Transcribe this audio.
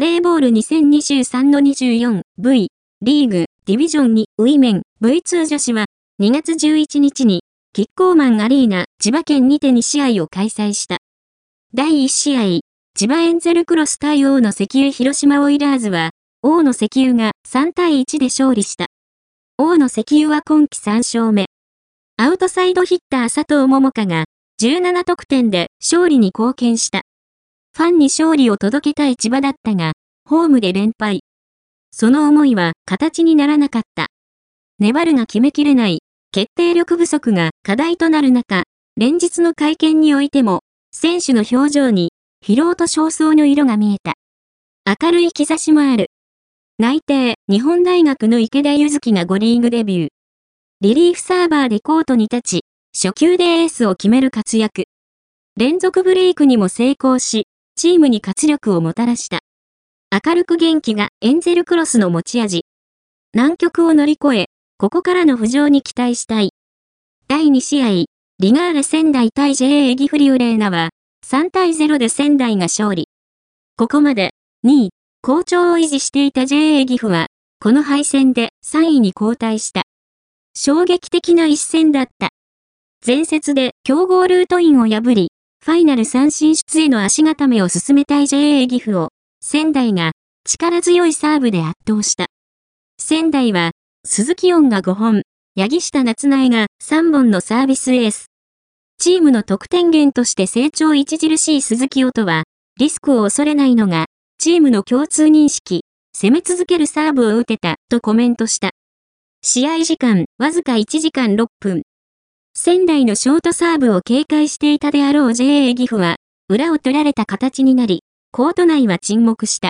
バレーボール2023の 24V リーグディビジョン2ウィメン V2 女子は2月11日にキッコーマンアリーナ千葉県にて2試合を開催した。第1試合、千葉エンゼルクロス対王の石油広島オイラーズは、王の石油が3対1で勝利した。王の石油は今季3勝目。アウトサイドヒッター佐藤桃香が17得点で勝利に貢献した。ファンに勝利を届けたい千葉だったが、ホームで連敗。その思いは形にならなかった。粘るが決めきれない決定力不足が課題となる中、連日の会見においても、選手の表情に疲労と焦燥の色が見えた。明るい兆しもある。内定、日本大学の池田祐月が5リーグデビュー。リリーフサーバーでコートに立ち、初球でエースを決める活躍。連続ブレイクにも成功し、チームに活力をもたらした。明るく元気がエンゼルクロスの持ち味。難局を乗り越え、ここからの浮上に期待したい。第2試合、リガーレ仙台対 JA ギフリューレーナは、3対0で仙台が勝利。ここまで、2位、好調を維持していた JA 岐阜は、この敗戦で3位に後退した。衝撃的な一戦だった。前節で強豪ルートインを破り、ファイナル3進出への足固めを進めたい JA 岐阜を、仙台が力強いサーブで圧倒した。仙台は、鈴木音が5本、八木下夏内が3本のサービスエース。チームの得点源として成長著しい鈴木音は、リスクを恐れないのが、チームの共通認識、攻め続けるサーブを打てた、とコメントした。試合時間、わずか1時間6分。仙台のショートサーブを警戒していたであろう JA 岐阜は、裏を取られた形になり、コート内は沈黙した。